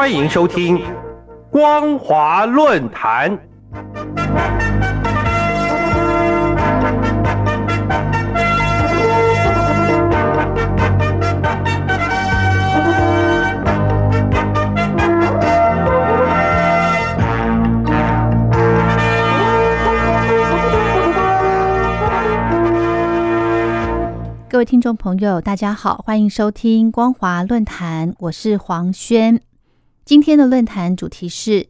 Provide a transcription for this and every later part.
欢迎收听《光华论坛》。各位听众朋友，大家好，欢迎收听光华论坛，我是黄轩。今天的论坛主题是：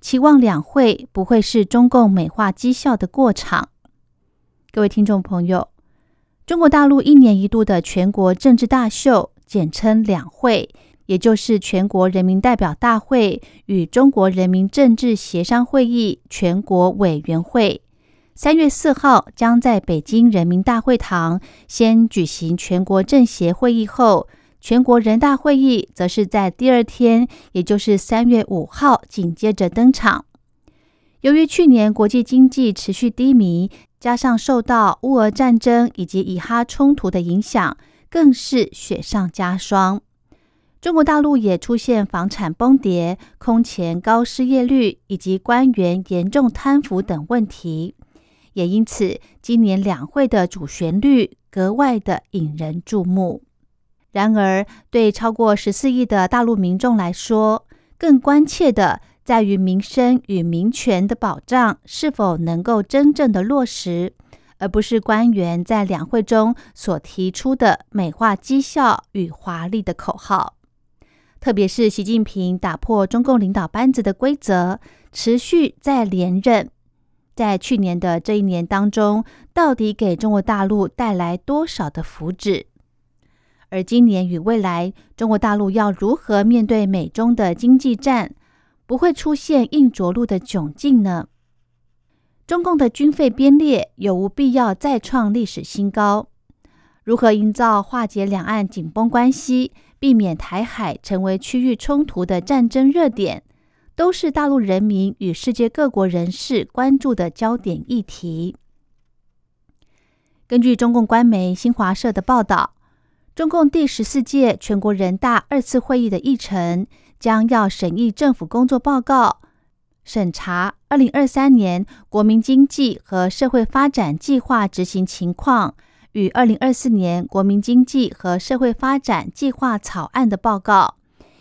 期望两会不会是中共美化绩效的过场。各位听众朋友，中国大陆一年一度的全国政治大秀，简称两会，也就是全国人民代表大会与中国人民政治协商会议全国委员会。三月四号将在北京人民大会堂先举行全国政协会议，后全国人大会议则是在第二天，也就是三月五号紧接着登场。由于去年国际经济持续低迷，加上受到乌俄战争以及以哈冲突的影响，更是雪上加霜。中国大陆也出现房产崩跌、空前高失业率以及官员严重贪腐等问题。也因此，今年两会的主旋律格外的引人注目。然而，对超过十四亿的大陆民众来说，更关切的在于民生与民权的保障是否能够真正的落实，而不是官员在两会中所提出的美化绩效与华丽的口号。特别是习近平打破中共领导班子的规则，持续在连任。在去年的这一年当中，到底给中国大陆带来多少的福祉？而今年与未来，中国大陆要如何面对美中的经济战，不会出现硬着陆的窘境呢？中共的军费编列有无必要再创历史新高？如何营造化解两岸紧绷关系，避免台海成为区域冲突的战争热点？都是大陆人民与世界各国人士关注的焦点议题。根据中共官媒新华社的报道，中共第十四届全国人大二次会议的议程将要审议政府工作报告，审查二零二三年国民经济和社会发展计划执行情况与二零二四年国民经济和社会发展计划草案的报告。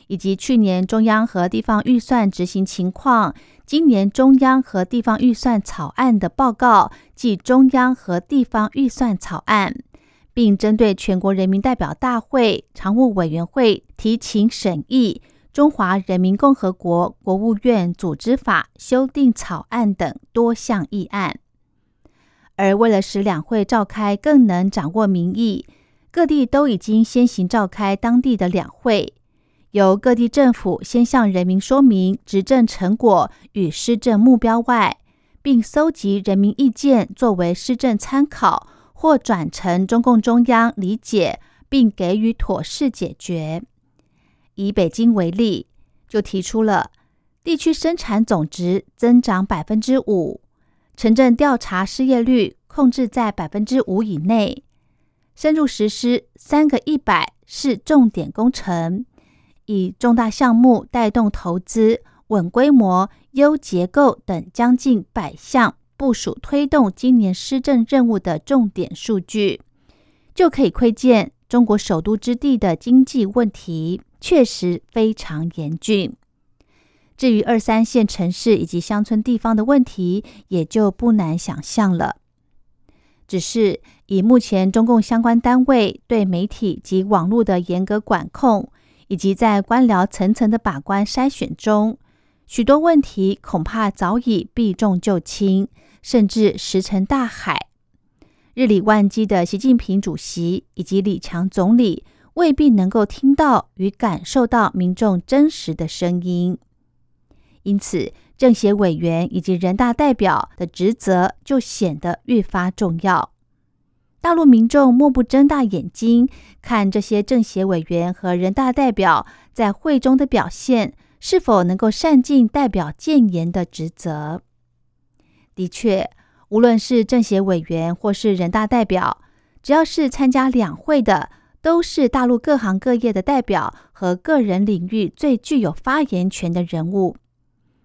以及去年中央和地方预算执行情况，今年中央和地方预算草案的报告及中央和地方预算草案，并针对全国人民代表大会常务委员会提请审议《中华人民共和国国务院组织法》修订草案等多项议案。而为了使两会召开更能掌握民意，各地都已经先行召开当地的两会。由各地政府先向人民说明执政成果与施政目标外，并搜集人民意见作为施政参考，或转呈中共中央理解并给予妥适解决。以北京为例，就提出了地区生产总值增长百分之五，城镇调查失业率控制在百分之五以内，深入实施三个一百是重点工程。以重大项目带动投资、稳规模、优结构等将近百项部署推动今年施政任务的重点数据，就可以窥见中国首都之地的经济问题确实非常严峻。至于二三线城市以及乡村地方的问题，也就不难想象了。只是以目前中共相关单位对媒体及网络的严格管控。以及在官僚层层的把关筛选中，许多问题恐怕早已避重就轻，甚至石沉大海。日理万机的习近平主席以及李强总理未必能够听到与感受到民众真实的声音，因此政协委员以及人大代表的职责就显得愈发重要。大陆民众莫不睁大眼睛看这些政协委员和人大代表在会中的表现，是否能够善尽代表建言的职责。的确，无论是政协委员或是人大代表，只要是参加两会的，都是大陆各行各业的代表和个人领域最具有发言权的人物。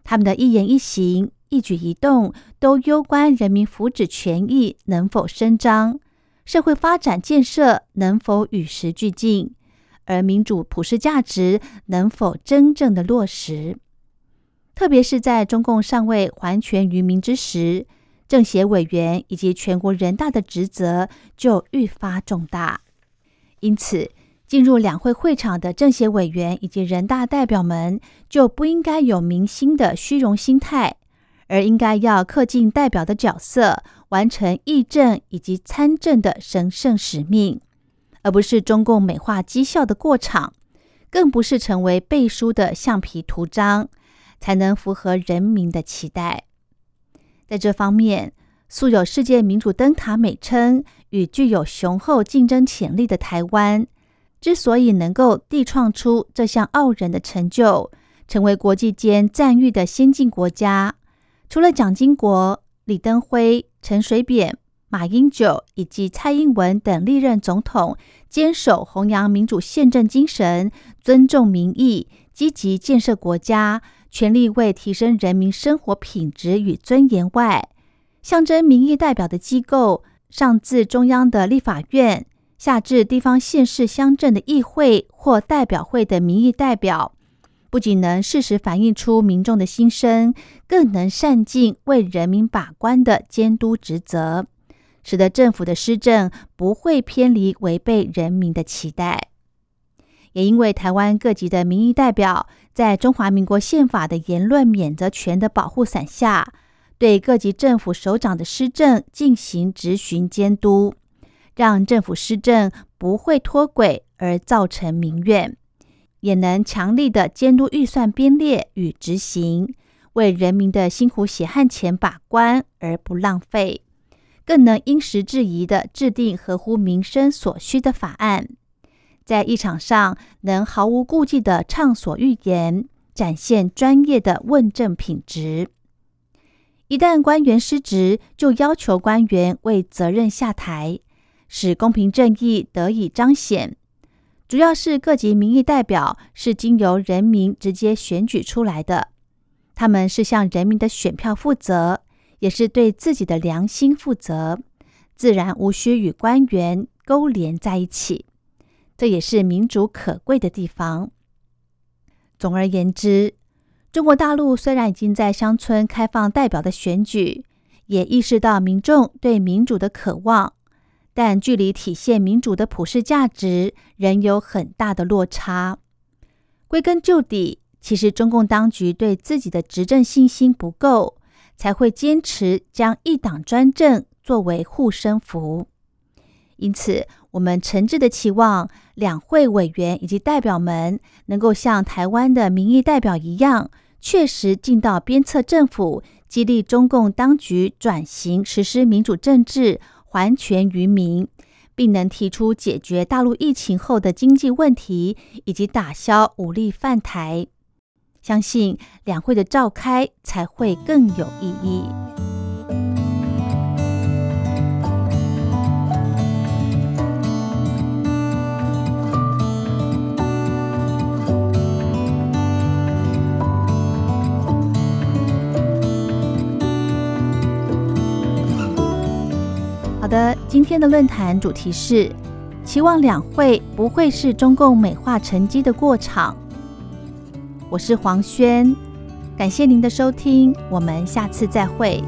他们的一言一行、一举一动，都攸关人民福祉权益能否伸张，社会发展建设能否与时俱进，而民主普世价值能否真正的落实。特别是在中共尚未还权于民之时，政协委员以及全国人大的职责就愈发重大。因此，进入两会会场的政协委员以及人大代表们就不应该有明星的虚荣心态，而应该要恪尽代表的角色，完成议政以及参政的神圣使命，而不是中共美化绩效的过场，更不是成为背书的橡皮图章。才能符合人民的期待。在这方面，素有世界民主灯塔美称与具有雄厚竞争潜力的台湾，之所以能够缔创出这项傲人的成就，成为国际间赞誉的先进国家，除了蒋经国、李登辉、陈水扁、马英九以及蔡英文等历任总统坚守弘扬民主宪政精神、尊重民意、积极建设国家。全力为提升人民生活品质与尊严外，象征民意代表的机构，上自中央的立法院，下至地方县市乡镇的议会或代表会的民意代表，不仅能适时反映出民众的心声，更能善尽为人民把关的监督职责，使得政府的施政不会偏离违背人民的期待。也因为台湾各级的民意代表，在中华民国宪法的言论免责权的保护伞下，对各级政府首长的施政进行质询监督，让政府施政不会脱轨而造成民怨，也能强力的监督预算编列与执行，为人民的辛苦血汗钱把关而不浪费，更能因时制宜的制定合乎民生所需的法案。在议场上，能毫无顾忌的畅所欲言，展现专业的问政品质。一旦官员失职，就要求官员为责任下台，使公平正义得以彰显。主要是各级民意代表是经由人民直接选举出来的，他们是向人民的选票负责，也是对自己的良心负责，自然无需与官员勾连在一起。这也是民主可贵的地方。总而言之，中国大陆虽然已经在乡村开放代表的选举，也意识到民众对民主的渴望，但距离体现民主的普世价值仍有很大的落差。归根究底，其实中共当局对自己的执政信心不够，才会坚持将一党专政作为护身符。因此，我们诚挚的期望两会委员以及代表们能够像台湾的民意代表一样，确实尽到鞭策政府，激励中共当局转型实施民主政治，还权于民，并能提出解决大陆疫情后的经济问题以及打消武力犯台。相信两会的召开才会更有意义。好的，今天的论坛主题是期望两会不会是中共美化成绩的过场。我是黄轩，感谢您的收听，我们下次再会。